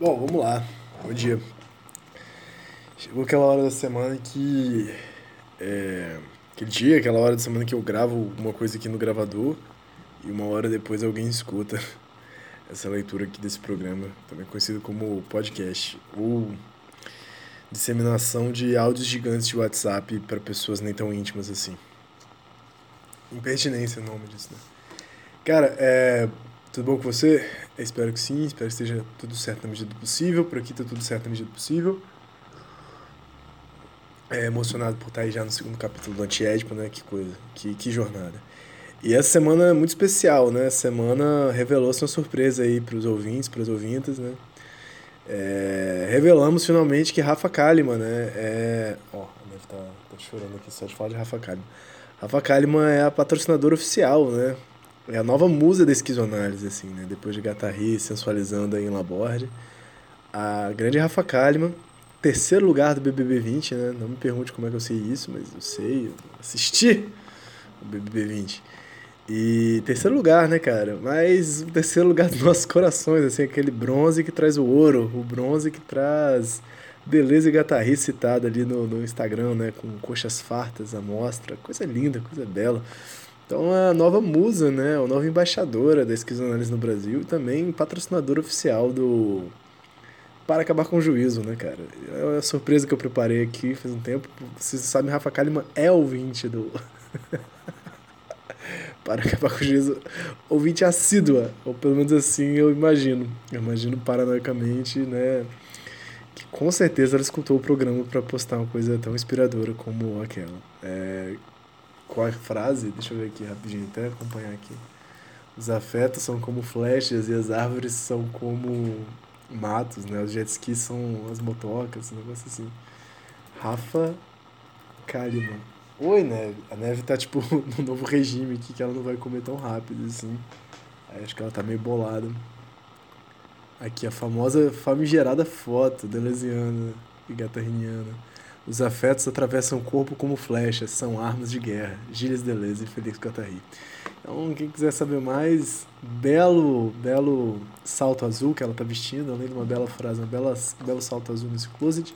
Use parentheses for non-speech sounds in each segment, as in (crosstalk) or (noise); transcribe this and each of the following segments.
Bom, vamos lá. Bom dia. Chegou aquela hora da semana que. É, aquele dia, aquela hora da semana que eu gravo uma coisa aqui no gravador e uma hora depois alguém escuta (laughs) essa leitura aqui desse programa, também conhecido como podcast, ou disseminação de áudios gigantes de WhatsApp para pessoas nem tão íntimas assim. Impertinência é o nome disso, né? Cara, é, tudo bom com você? Espero que sim, espero que esteja tudo certo na medida do possível. Por aqui tá tudo certo na medida do possível. É, emocionado por estar aí já no segundo capítulo do Antiédipo, né? Que coisa, que, que jornada. E essa semana é muito especial, né? Essa semana revelou-se uma surpresa aí para os ouvintes, para as ouvintas, né? É, revelamos finalmente que Rafa Kalimann, né? É... Ó, deve estar tá, tá chorando aqui só de falar de Rafa Kalimann. Rafa Kalimann é a patrocinadora oficial, né? É a nova musa da esquizoanálise, assim, né? Depois de Gatarri sensualizando aí em Laborde. A grande Rafa Kalimann, terceiro lugar do BBB 20, né? Não me pergunte como é que eu sei isso, mas eu sei, eu assisti o BBB 20. E terceiro lugar, né, cara? Mas o terceiro lugar dos nossos corações, assim, aquele bronze que traz o ouro, o bronze que traz beleza e gatarrice citada ali no, no Instagram, né? Com coxas fartas, a mostra, coisa linda, coisa bela. Então a nova musa, né? A nova embaixadora da esquizoanálise no Brasil e também patrocinadora oficial do Para Acabar com o Juízo, né, cara? É a surpresa que eu preparei aqui faz um tempo. Vocês sabem, Rafa Kalimann é ouvinte do... (laughs) para acabar com o juízo, ouvinte assídua, ou pelo menos assim eu imagino. Eu imagino paranoicamente, né? Com certeza ela escutou o programa para postar uma coisa tão inspiradora como aquela. É, qual é a frase? Deixa eu ver aqui rapidinho, até acompanhar aqui. Os afetos são como flechas e as árvores são como matos, né? Os jet skis são as motocas, um negócio assim. Rafa Kalimann. Oi, Neve. A Neve tá, tipo, (laughs) no novo regime aqui que ela não vai comer tão rápido, assim. Aí acho que ela tá meio bolada. Aqui, a famosa famigerada foto delesiana e gatarriniana. Os afetos atravessam o corpo como flechas, são armas de guerra. Gilles Deleuze e Felix Guattari. Então, quem quiser saber mais, belo, belo salto azul que ela tá vestindo, além de uma bela frase, um bela, belo salto azul nesse closet.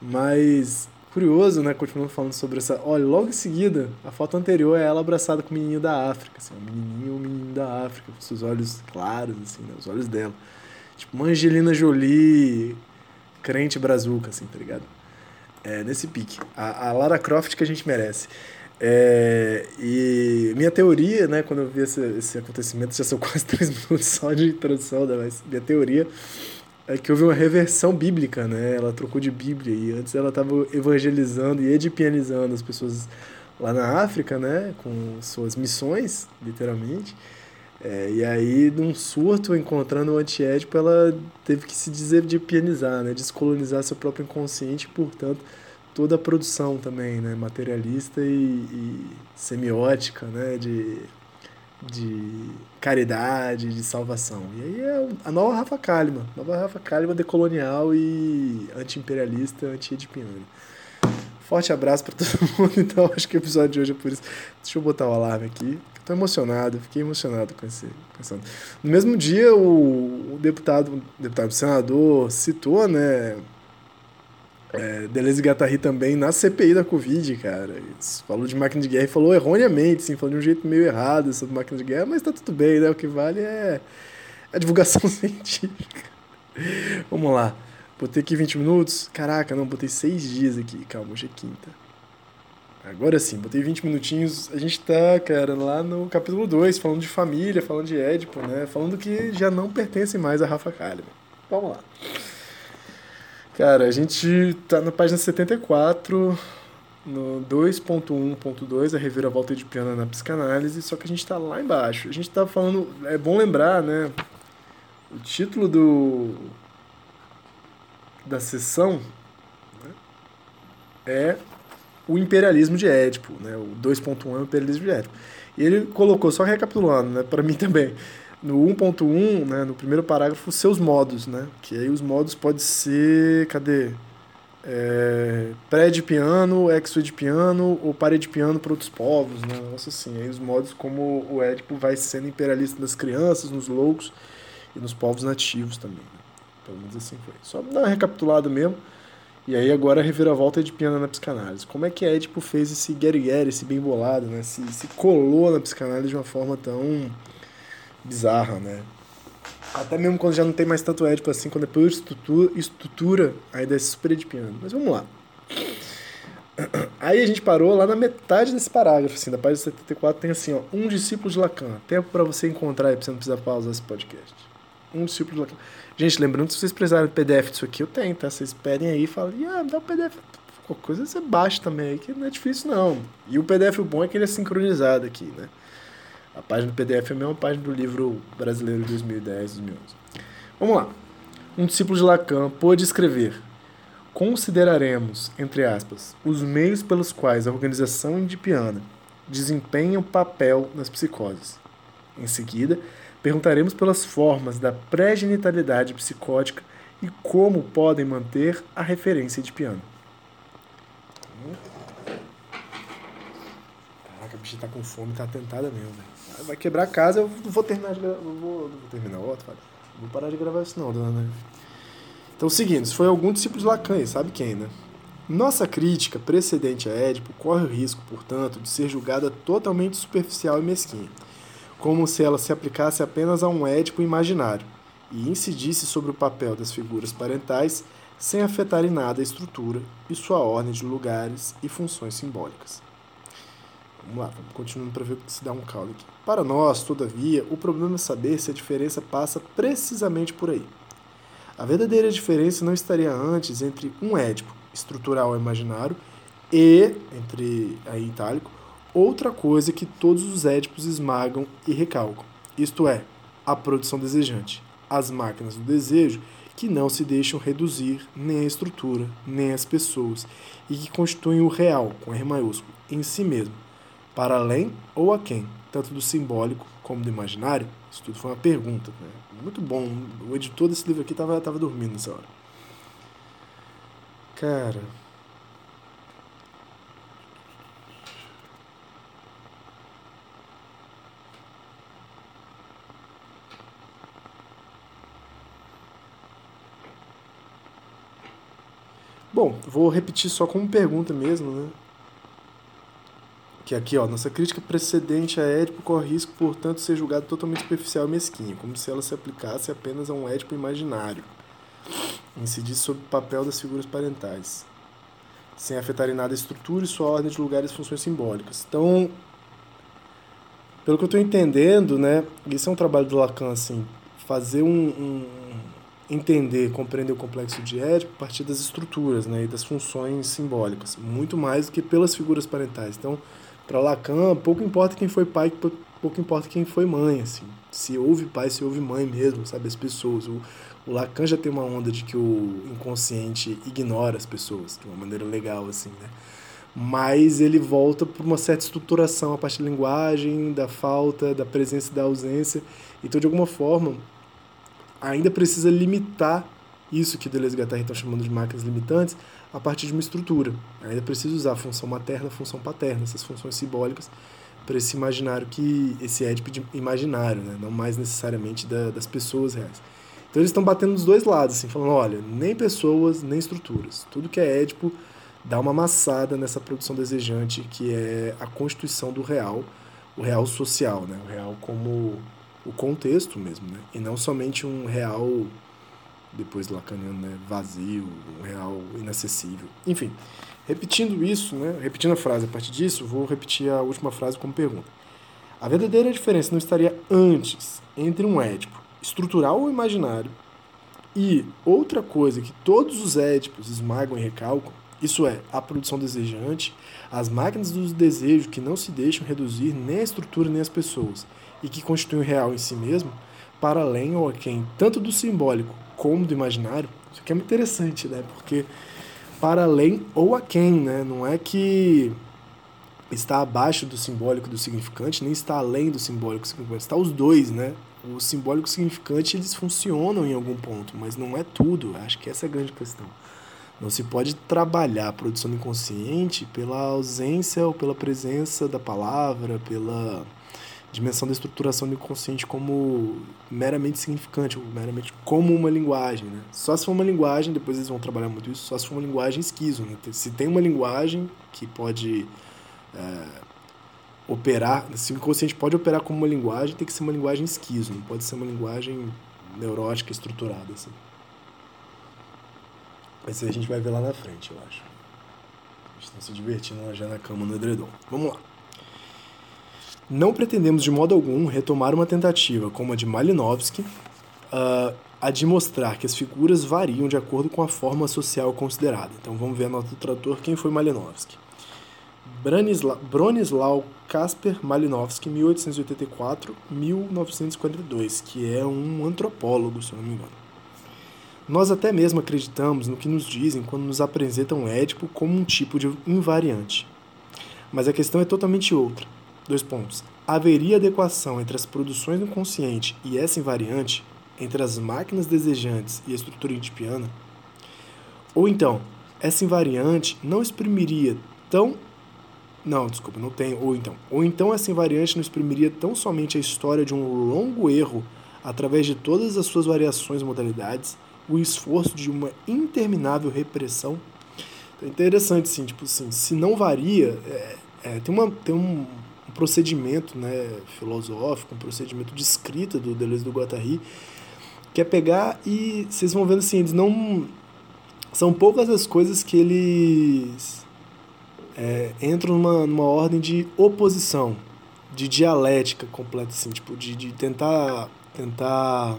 Mas curioso, né? Continuando falando sobre essa. Olha, logo em seguida, a foto anterior é ela abraçada com o menininho da África, assim, um menininho, um menino da África, com seus olhos claros, assim, né? Os olhos dela. Tipo, uma Angelina Jolie, crente brazuca, assim, tá ligado? É, nesse pique. A, a Lara Croft que a gente merece. É, e minha teoria, né, quando eu vi esse, esse acontecimento, já são (laughs) quase três minutos só de introdução, né, mas minha teoria é que houve uma reversão bíblica, né? Ela trocou de Bíblia e antes ela estava evangelizando e edipianizando as pessoas lá na África, né? Com suas missões, literalmente. É, e aí, num surto, encontrando o antiédipo, ela teve que se desedipianizar, né? Descolonizar seu próprio inconsciente, portanto, toda a produção também, né? Materialista e, e semiótica, né? De de caridade, de salvação. E aí é a nova Rafa Kalimann, nova Rafa Kalimann decolonial e anti-imperialista, anti-edipiana. Forte abraço para todo (laughs) mundo, então acho que o episódio de hoje é por isso. Deixa eu botar o alarme aqui. Estou emocionado, fiquei emocionado com esse. Com No mesmo dia, o, o deputado, o deputado, senador citou, né, é, Deleuze Guattari também na CPI da Covid, cara. Falou de máquina de guerra e falou erroneamente, sim, falou de um jeito meio errado sobre máquina de guerra, mas tá tudo bem, né? O que vale é a divulgação (laughs) científica. Vamos lá. Botei aqui 20 minutos. Caraca, não, botei 6 dias aqui. Calma, hoje é quinta. Agora sim, botei 20 minutinhos. A gente tá, cara, lá no capítulo 2, falando de família, falando de Édipo, né? Falando que já não pertence mais a Rafa Kalimann. Vamos lá. Cara, a gente tá na página 74 no 2.1.2, a reviravolta de piano na psicanálise, só que a gente está lá embaixo. A gente está falando, é bom lembrar, né? O título do da sessão né, é o imperialismo de Édipo, né? O 2.1 é o imperialismo de Édipo. E ele colocou, só recapitulando, né, para mim (laughs) também, no 1.1, né, no primeiro parágrafo, seus modos, né? Que aí os modos pode ser, cadê? É, pré de piano, exo de piano ou pare de piano para outros povos, né? Nossa, assim, aí os modos como o Édipo vai sendo imperialista nas crianças, nos loucos e nos povos nativos também. Né? Pelo menos assim foi. Só dar uma recapitulada mesmo. E aí agora a reviravolta é de piano na psicanálise. Como é que Édipo fez esse guerigueri, esse bem bolado, né? Se, se colou na psicanálise de uma forma tão bizarra, né? Até mesmo quando já não tem mais tanto Édipo assim, quando é estrutura, estrutura ainda é super edipiano. Mas vamos lá. Aí a gente parou lá na metade desse parágrafo, assim, da página 74 tem assim, ó, um discípulo de Lacan. Tempo para você encontrar aí, pra você não precisar pausar esse podcast. Um de Lacan. Gente, lembrando que se vocês precisarem do PDF disso aqui, eu tenho, tá? Vocês pedem aí e falam, ah, dá o PDF. Qualquer coisa você baixa também aí, que não é difícil não. E o PDF o bom é que ele é sincronizado aqui, né? A página do PDF é a mesma página do livro brasileiro de 2010, 2011. Vamos lá. Um discípulo de Lacan pôde escrever: Consideraremos, entre aspas, os meios pelos quais a organização indipiana desempenha o papel nas psicoses. Em seguida, perguntaremos pelas formas da pré-genitalidade psicótica e como podem manter a referência de piano. Caraca, a bicha tá com fome, tá tentada mesmo, vai quebrar a casa, eu não vou terminar de gravar. Não vou, não vou terminar o outro, vou parar de gravar isso não, dona. Então, seguindo, se foi algum discípulo de Lacan, sabe quem, né? Nossa crítica precedente a Édipo corre o risco, portanto, de ser julgada totalmente superficial e mesquinha, como se ela se aplicasse apenas a um Édipo imaginário e incidisse sobre o papel das figuras parentais sem afetar em nada a estrutura e sua ordem de lugares e funções simbólicas. Vamos lá, vamos continuando para ver se dá um caldo aqui. Para nós, todavia, o problema é saber se a diferença passa precisamente por aí. A verdadeira diferença não estaria antes entre um édipo, estrutural ou imaginário, e, entre aí itálico, outra coisa que todos os édipos esmagam e recalcam, isto é, a produção desejante, as máquinas do desejo que não se deixam reduzir nem a estrutura, nem as pessoas, e que constituem o real, com R maiúsculo, em si mesmo, para além ou a quem, tanto do simbólico como do imaginário? Isso tudo foi uma pergunta. Né? Muito bom. O editor desse livro aqui estava tava dormindo nessa hora. Cara. Bom, vou repetir só como pergunta mesmo, né? que aqui, ó, nossa crítica precedente a Édipo corre risco, portanto, ser julgada totalmente superficial e mesquinha, como se ela se aplicasse apenas a um Édipo imaginário, incidir sobre o papel das figuras parentais, sem afetar em nada a estrutura e sua ordem de lugares e funções simbólicas. Então, pelo que eu estou entendendo, né, isso é um trabalho do Lacan, assim, fazer um, um entender, compreender o complexo de Édipo a partir das estruturas, né, e das funções simbólicas, muito mais do que pelas figuras parentais. Então, para Lacan, pouco importa quem foi pai, pouco importa quem foi mãe, assim. Se houve pai, se houve mãe mesmo, sabe, as pessoas. O, o Lacan já tem uma onda de que o inconsciente ignora as pessoas, de uma maneira legal, assim, né? Mas ele volta por uma certa estruturação a partir da linguagem, da falta, da presença e da ausência. Então, de alguma forma, ainda precisa limitar isso que Deleuze e Guattari estão chamando de máquinas limitantes a partir de uma estrutura. Ainda precisa usar a função materna, a função paterna, essas funções simbólicas para esse imaginário que esse édipo imaginário, né? não mais necessariamente da, das pessoas reais. Então eles estão batendo dos dois lados, assim, falando, olha, nem pessoas, nem estruturas. Tudo que é édipo dá uma amassada nessa produção desejante que é a constituição do real, o real social, né? O real como o contexto mesmo, né? E não somente um real depois lacaniano, né, vazio, real, inacessível. Enfim, repetindo isso, né, repetindo a frase a partir disso, vou repetir a última frase como pergunta. A verdadeira diferença não estaria antes entre um édipo estrutural ou imaginário e outra coisa que todos os édipos esmagam e recalcam, Isso é, a produção desejante, as máquinas do desejo que não se deixam reduzir nem a estrutura nem as pessoas, e que constituem o real em si mesmo, para além ou aquém, tanto do simbólico como do imaginário. Isso aqui é muito interessante, né? Porque para além ou aquém, né? Não é que está abaixo do simbólico do significante, nem está além do simbólico do significante. Está os dois, né? O simbólico e o significante, eles funcionam em algum ponto, mas não é tudo. Acho que essa é a grande questão. Não se pode trabalhar a produção inconsciente pela ausência ou pela presença da palavra, pela dimensão da estruturação do inconsciente como meramente significante, meramente como uma linguagem. Né? Só se for uma linguagem, depois eles vão trabalhar muito isso, só se for uma linguagem esquizo. Né? Se tem uma linguagem que pode é, operar, se o inconsciente pode operar como uma linguagem, tem que ser uma linguagem esquizo, não pode ser uma linguagem neurótica, estruturada. Assim. Mas aí a gente vai ver lá na frente, eu acho. Estão se divertindo já na cama no edredom. Vamos lá. Não pretendemos de modo algum retomar uma tentativa como a de Malinowski, uh, a de mostrar que as figuras variam de acordo com a forma social considerada. Então vamos ver a nota do tradutor quem foi Malinowski. Branisla Bronislau Kasper Malinowski, 1884-1942, que é um antropólogo, se não me engano. Nós até mesmo acreditamos no que nos dizem quando nos apresentam Édipo como um tipo de invariante. Mas a questão é totalmente outra. Dois pontos. Haveria adequação entre as produções no consciente e essa invariante, entre as máquinas desejantes e a estrutura edipiana? Ou então, essa invariante não exprimiria tão não, desculpa, não tem. Ou então. Ou então essa invariante não exprimiria tão somente a história de um longo erro através de todas as suas variações e modalidades, o esforço de uma interminável repressão. Então, é interessante, assim, tipo assim, se não varia, é, é, tem, uma, tem um, um procedimento né, filosófico, um procedimento de escrita do Deleuze do Guattari, que é pegar e vocês vão vendo assim, eles não. São poucas as coisas que eles é, entram numa, numa ordem de oposição, de dialética completa, assim, tipo, de, de tentar, tentar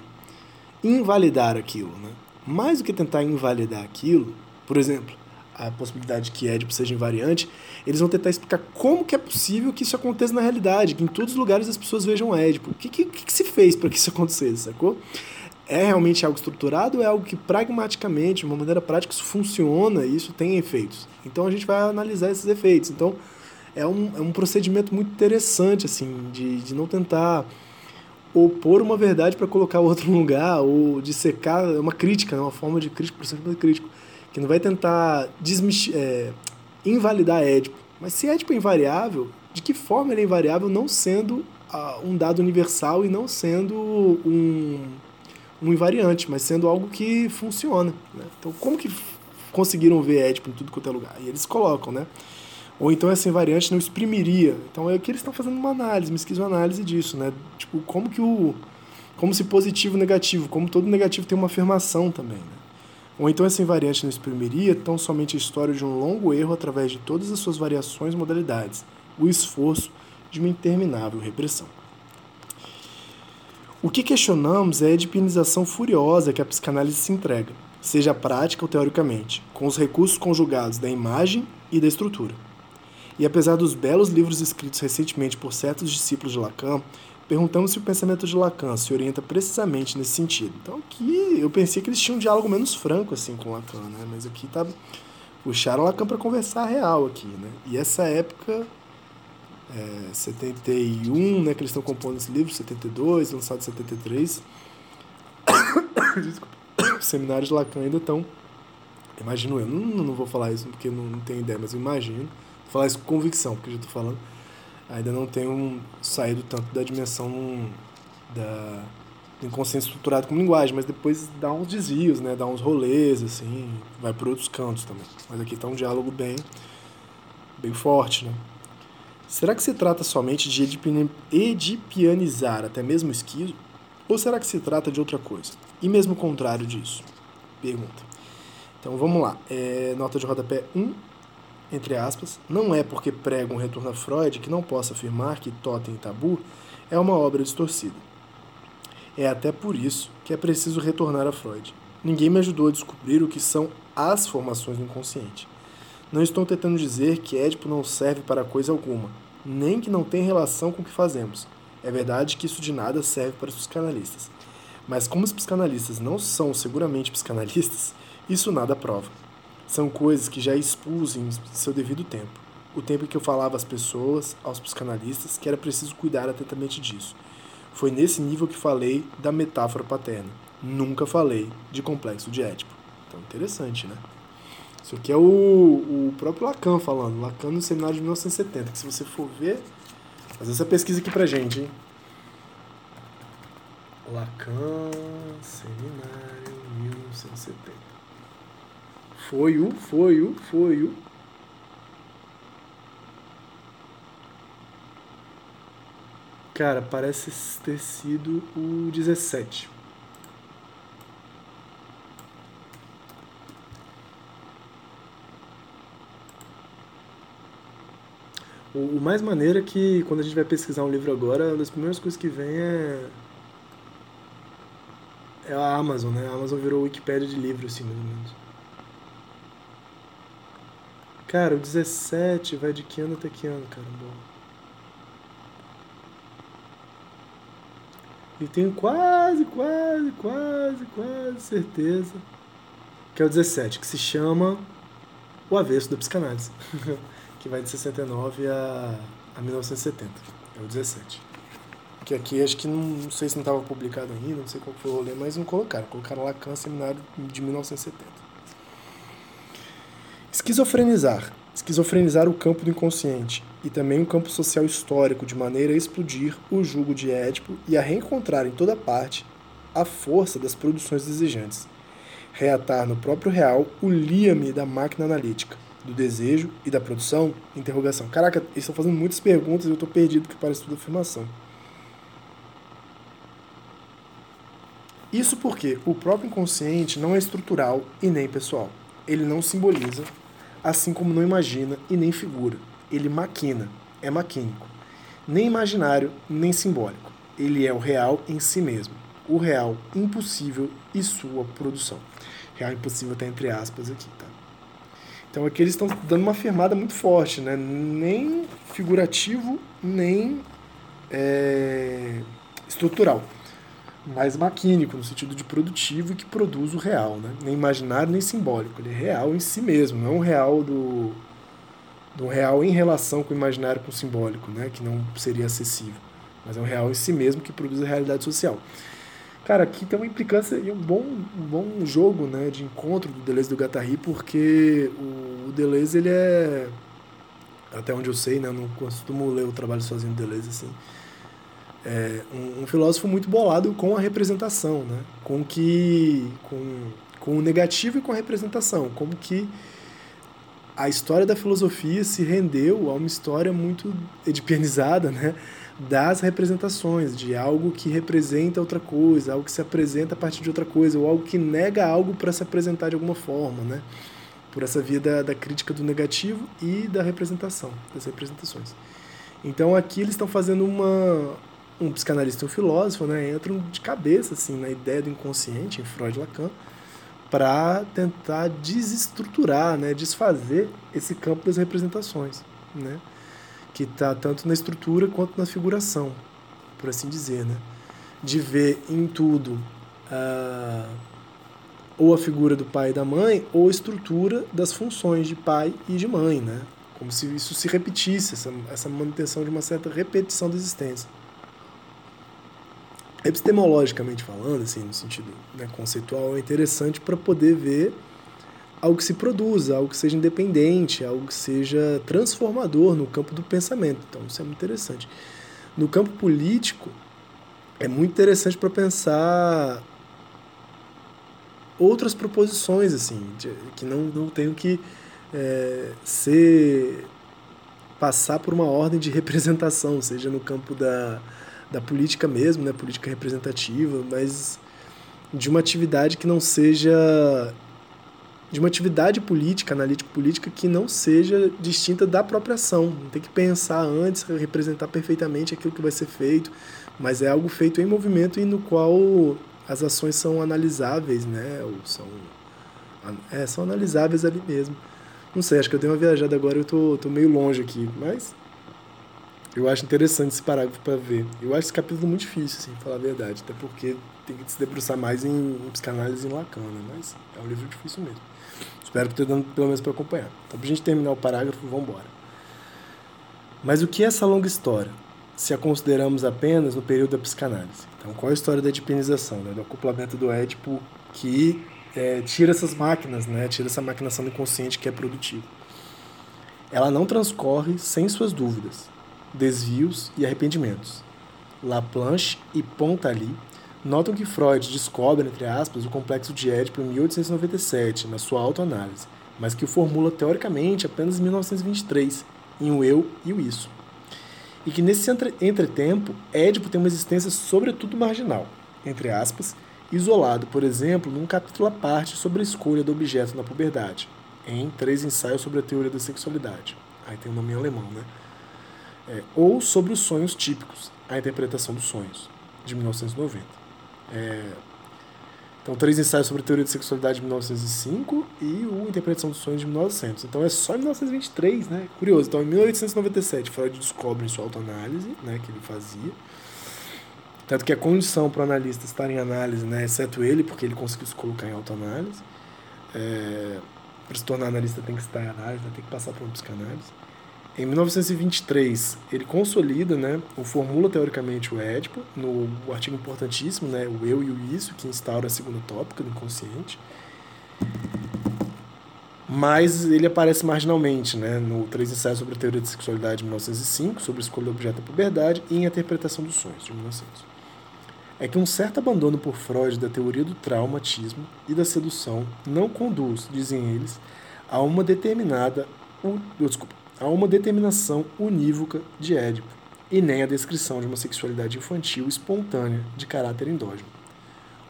invalidar aquilo, né? Mais do que tentar invalidar aquilo, por exemplo, a possibilidade que Édipo seja invariante, eles vão tentar explicar como que é possível que isso aconteça na realidade, que em todos os lugares as pessoas vejam Édipo. O que, que, que se fez para que isso acontecesse, sacou? é realmente algo estruturado é algo que pragmaticamente, de uma maneira prática, isso funciona e isso tem efeitos? Então a gente vai analisar esses efeitos. Então é um, é um procedimento muito interessante, assim, de, de não tentar opor uma verdade para colocar outro (laughs) lugar ou de secar, é uma crítica, é uma forma de crítica, procedimento crítico, que não vai tentar é, invalidar Édipo. Mas se Édipo é invariável, de que forma ele é invariável não sendo uh, um dado universal e não sendo um um invariante, mas sendo algo que funciona. Né? Então, como que conseguiram ver Édipo em tudo quanto é lugar? E eles colocam, né? Ou então essa invariante não exprimiria. Então é que eles estão fazendo uma análise, uma esquizoanálise disso, né? Tipo, como que o. Como se positivo negativo, como todo negativo tem uma afirmação também, né? Ou então essa invariante não exprimiria tão somente a história de um longo erro através de todas as suas variações e modalidades, o esforço de uma interminável repressão. O que questionamos é a edipinização furiosa que a psicanálise se entrega, seja prática ou teoricamente, com os recursos conjugados da imagem e da estrutura. E apesar dos belos livros escritos recentemente por certos discípulos de Lacan, perguntamos se o pensamento de Lacan se orienta precisamente nesse sentido. Então aqui eu pensei que eles tinham um diálogo menos franco assim com Lacan, né? Mas aqui tá puxaram Lacan para conversar real aqui, né? E essa época é, 71, né, que eles estão compondo esse livro, 72, lançado em 73. (coughs) Desculpa. Os seminários de Lacan ainda estão. Imagino eu, não, não vou falar isso porque não, não tenho ideia, mas imagino. Vou falar isso com convicção, porque eu já estou falando. Ainda não tenho saído tanto da dimensão da, do inconsciente estruturado como linguagem, mas depois dá uns desvios, né? Dá uns rolês, assim, vai por outros cantos também. Mas aqui está um diálogo bem, bem forte, né? Será que se trata somente de edipianizar até mesmo o esquizo? Ou será que se trata de outra coisa? E mesmo o contrário disso? Pergunta. Então vamos lá. É, nota de rodapé 1, entre aspas. Não é porque prega um retorno a Freud que não possa afirmar que Totem e Tabu é uma obra distorcida. É até por isso que é preciso retornar a Freud. Ninguém me ajudou a descobrir o que são as formações do inconsciente. Não estou tentando dizer que Édipo não serve para coisa alguma, nem que não tem relação com o que fazemos. É verdade que isso de nada serve para os psicanalistas. Mas como os psicanalistas não são seguramente psicanalistas, isso nada prova. São coisas que já expus em seu devido tempo. O tempo em que eu falava às pessoas, aos psicanalistas, que era preciso cuidar atentamente disso. Foi nesse nível que falei da metáfora paterna. Nunca falei de complexo de Édipo. Então, interessante, né? Isso aqui é o, o próprio Lacan falando. Lacan no seminário de 1970, que se você for ver, fazer essa pesquisa aqui pra gente, hein? Lacan, seminário 1970. Foi o, foi o, foi o. Cara, parece ter sido o 17. O, mais maneiro é que quando a gente vai pesquisar um livro agora, uma das primeiras coisas que vem é. É a Amazon, né? A Amazon virou Wikipedia de livros, assim, mais ou menos. Cara, o 17 vai de que ano até que ano, cara? Bom. E tenho quase, quase, quase, quase certeza que é o 17, que se chama O Avesso da Psicanálise. (laughs) que vai de 69 a, a 1970. É o 17. Que aqui acho que não, não sei se não estava publicado ainda, não sei qual foi o rolê, mas não colocaram. Colocaram Lacan Seminário de 1970. Esquizofrenizar. Esquizofrenizar o campo do inconsciente e também o campo social histórico de maneira a explodir o jugo de Édipo e a reencontrar em toda parte a força das produções desejantes. Reatar no próprio real o liame da máquina analítica do desejo e da produção? Interrogação. Caraca, eles estão fazendo muitas perguntas e eu estou perdido porque parece tudo afirmação. Isso porque o próprio inconsciente não é estrutural e nem pessoal. Ele não simboliza, assim como não imagina e nem figura. Ele maquina, é maquínico. Nem imaginário, nem simbólico. Ele é o real em si mesmo. O real impossível e sua produção. Real impossível está entre aspas aqui, tá? Então aqui eles estão dando uma afirmada muito forte, né? Nem figurativo, nem é, estrutural, mas maquínico, no sentido de produtivo e que produz o real, né? Nem imaginário, nem simbólico. Ele é real em si mesmo, não é um real do, do real em relação com o imaginário com o simbólico, né? Que não seria acessível. Mas é um real em si mesmo que produz a realidade social. Cara, aqui tem uma implicância e um bom, um bom jogo né, de encontro do Deleuze do Guattari, porque o, o Deleuze, ele é, até onde eu sei, né, não costumo ler o trabalho sozinho do Deleuze, assim, é um, um, filósofo muito bolado com a representação, né, com, que, com, com o negativo e com a representação, como que a história da filosofia se rendeu a uma história muito edipianizada, né, das representações, de algo que representa outra coisa, algo que se apresenta a partir de outra coisa, ou algo que nega algo para se apresentar de alguma forma, né? Por essa via da, da crítica do negativo e da representação, das representações. Então aqui eles estão fazendo uma um psicanalista e um filósofo, né, entram de cabeça assim na ideia do inconsciente em Freud e Lacan para tentar desestruturar, né, desfazer esse campo das representações, né? que está tanto na estrutura quanto na figuração, por assim dizer, né? De ver em tudo uh, ou a figura do pai e da mãe ou a estrutura das funções de pai e de mãe, né? Como se isso se repetisse, essa, essa manutenção de uma certa repetição da existência. Epistemologicamente falando, assim, no sentido né, conceitual, é interessante para poder ver algo que se produza, algo que seja independente, algo que seja transformador no campo do pensamento. Então, isso é muito interessante. No campo político, é muito interessante para pensar outras proposições, assim, de, que não, não tenham que é, ser passar por uma ordem de representação, seja no campo da, da política mesmo, né, política representativa, mas de uma atividade que não seja de uma atividade política, analítico-política, que não seja distinta da própria ação. Tem que pensar antes, representar perfeitamente aquilo que vai ser feito, mas é algo feito em movimento e no qual as ações são analisáveis, né? Ou são, é, são analisáveis ali mesmo. Não sei, acho que eu dei uma viajada agora eu tô, tô meio longe aqui, mas eu acho interessante esse parágrafo para ver. Eu acho esse capítulo muito difícil, assim, falar a verdade, até porque tem que se debruçar mais em, em psicanálise em Lacan, né? Mas é um livro difícil mesmo. Espero que esteja dando pelo menos para acompanhar. Então, pra gente terminar o parágrafo, vamos embora. Mas o que é essa longa história? Se a consideramos apenas no período da psicanálise. Então, qual é a história da edipinização, né? do acoplamento do Édipo que é, tira essas máquinas, né? tira essa maquinação do inconsciente que é produtivo. Ela não transcorre sem suas dúvidas, desvios e arrependimentos. Laplanche e Pontali notam que Freud descobre, entre aspas, o complexo de Édipo em 1897, na sua autoanálise, mas que o formula teoricamente apenas em 1923, em O Eu e o Isso. E que nesse entretempo, Édipo tem uma existência sobretudo marginal, entre aspas, isolado, por exemplo, num capítulo à parte sobre a escolha do objeto na puberdade, em Três Ensaios sobre a Teoria da Sexualidade. Aí tem o um nome em alemão, né? É, ou sobre os sonhos típicos, a interpretação dos sonhos, de 1990. É, então, Três Ensaios sobre Teoria da Sexualidade de 1905 e o Interpretação dos Sonhos de 1900. Então, é só em 1923, né? Curioso. Então, em 1897, Freud descobre em sua autoanálise, né, que ele fazia, tanto que a condição para o analista estar em análise, né, exceto ele, porque ele conseguiu se colocar em autoanálise, é, para se tornar analista tem que estar em análise, né, tem que passar por uma psicanálise. Em 1923, ele consolida, né, ou formula teoricamente o Édipo, no artigo importantíssimo, né, o eu e o isso, que instaura a segunda tópica do inconsciente. Mas ele aparece marginalmente, né, no Três Ensaios sobre a Teoria da Sexualidade de 1905, sobre a escolha do objeto da puberdade, e A Interpretação dos Sonhos, de 1900 é que um certo abandono por Freud da teoria do traumatismo e da sedução não conduz, dizem eles, a uma determinada desculpa, a uma determinação unívoca de Édipo, e nem a descrição de uma sexualidade infantil espontânea de caráter endógeno.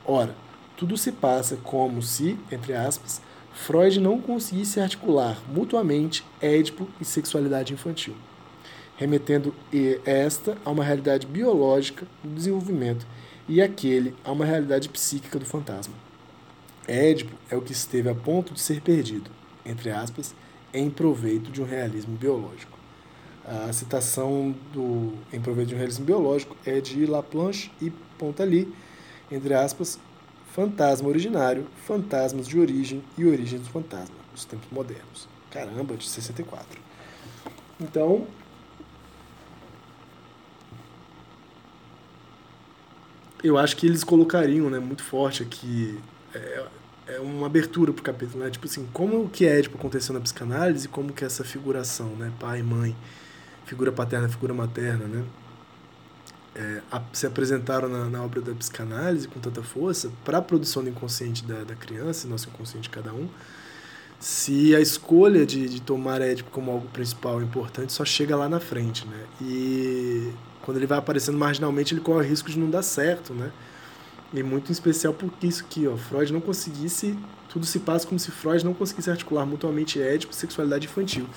Ora, tudo se passa como se, entre aspas, Freud não conseguisse articular mutuamente Édipo e sexualidade infantil, remetendo esta a uma realidade biológica do desenvolvimento e aquele a uma realidade psíquica do fantasma. Édipo é o que esteve a ponto de ser perdido, entre aspas, em proveito de um realismo biológico. A citação do em proveito de um realismo biológico é de Laplanche e Pontali, entre aspas, fantasma originário, fantasmas de origem e origem do fantasma, os tempos modernos. Caramba, de 64. Então, eu acho que eles colocariam, né, muito forte aqui, é, é uma abertura pro capítulo, né, tipo assim, como que é, tipo, aconteceu na psicanálise, como que é essa figuração, né, pai, mãe, figura paterna, figura materna, né, é, a, se apresentaram na, na, obra da psicanálise com tanta força para a produção do inconsciente da, da criança, nosso inconsciente de cada um, se a escolha de, de tomar Édipo como algo principal importante só chega lá na frente, né? E quando ele vai aparecendo marginalmente, ele corre o risco de não dar certo, né? E muito em especial porque isso aqui, ó, Freud não conseguisse, tudo se passa como se Freud não conseguisse articular mutuamente ético e sexualidade infantil.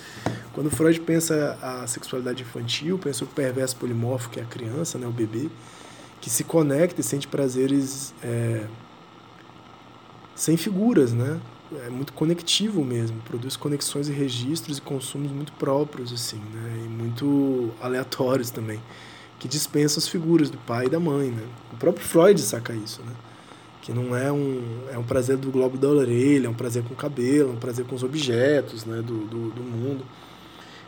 Quando Freud pensa a sexualidade infantil, pensa o perverso polimorfo, que é a criança, né, o bebê, que se conecta e sente prazeres é, sem figuras, né? É muito conectivo mesmo, produz conexões e registros e consumos muito próprios, assim, né? E muito aleatórios também que dispensa as figuras do pai e da mãe, né? O próprio Freud saca isso, né? Que não é um, é um prazer do globo da orelha, é um prazer com o cabelo, é um prazer com os objetos né? do, do, do mundo.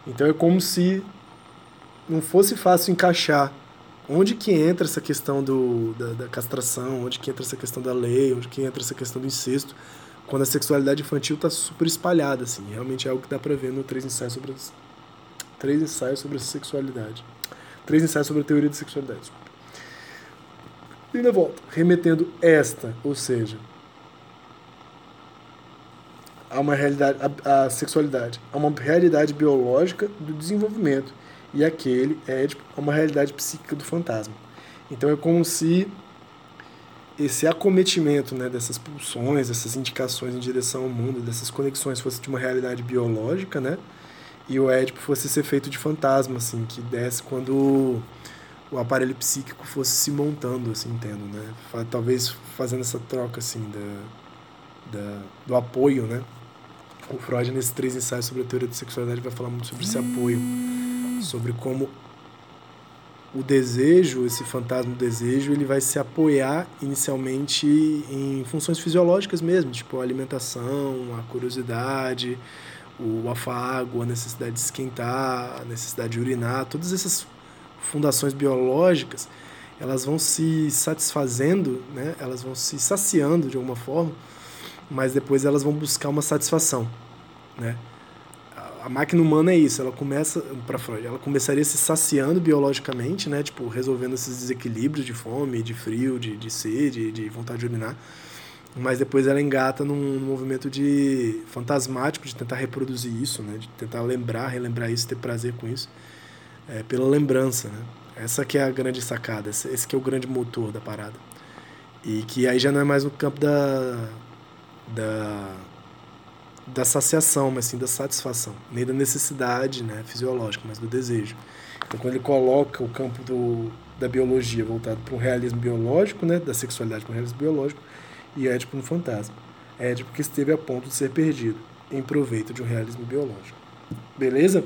Então é como se não fosse fácil encaixar onde que entra essa questão do, da, da, castração, onde que entra essa questão da lei, onde que entra essa questão do incesto, quando a sexualidade infantil está super espalhada, assim. Realmente é algo que dá para ver no Três Ensaios sobre Três Ensaios sobre a Sexualidade. Três ensaios sobre a teoria da sexualidade. E na volta, remetendo esta, ou seja, a uma realidade, a, a, sexualidade, a uma realidade biológica do desenvolvimento e aquele é tipo, uma realidade psíquica do fantasma. Então é como se esse acometimento né, dessas pulsões, dessas indicações em direção ao mundo, dessas conexões fosse de uma realidade biológica, né? E o Édipo fosse esse efeito de fantasma, assim, que desce quando o aparelho psíquico fosse se montando, assim, entendo, né? Talvez fazendo essa troca, assim, da, da, do apoio, né? O Freud, nesses três ensaios sobre a teoria da sexualidade, vai falar muito sobre esse apoio, sobre como o desejo, esse fantasma do desejo, ele vai se apoiar inicialmente em funções fisiológicas mesmo, tipo a alimentação, a curiosidade, o afago, a necessidade de esquentar, a necessidade de urinar, todas essas fundações biológicas, elas vão se satisfazendo, né? elas vão se saciando de alguma forma, mas depois elas vão buscar uma satisfação. Né? A máquina humana é isso, ela começa, para Freud, ela começaria se saciando biologicamente, né? tipo, resolvendo esses desequilíbrios de fome, de frio, de, de sede, de vontade de urinar, mas depois ela engata num movimento de fantasmático de tentar reproduzir isso, né? de tentar lembrar, relembrar isso, ter prazer com isso é, pela lembrança, né? Essa que é a grande sacada, esse que é o grande motor da parada. E que aí já não é mais no campo da, da, da saciação, mas sim da satisfação. Nem da necessidade né, fisiológica, mas do desejo. Então, quando ele coloca o campo do, da biologia voltado para um realismo biológico, né, da sexualidade para um realismo biológico, e Édipo no fantasma. Édipo que esteve a ponto de ser perdido, em proveito de um realismo biológico. Beleza?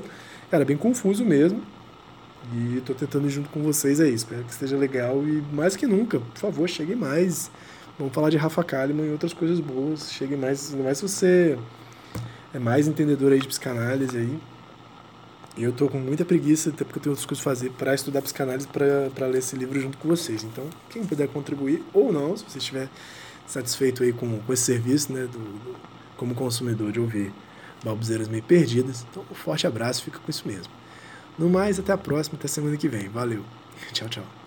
Cara, bem confuso mesmo, e estou tentando ir junto com vocês aí. Espero que esteja legal e mais que nunca, por favor, cheguem mais. Vamos falar de Rafa Kalimann e outras coisas boas. Cheguem mais, ainda mais se você é mais entendedor aí de psicanálise aí. Eu tô com muita preguiça, até porque eu tenho outras coisas a fazer, para estudar psicanálise, para ler esse livro junto com vocês. Então, quem puder contribuir ou não, se você estiver satisfeito aí com, com esse serviço, né, do, do como consumidor de ouvir babuzeiras meio perdidas. Então, um forte abraço, fica com isso mesmo. No mais, até a próxima, até semana que vem. Valeu. (laughs) Tchau, tchau.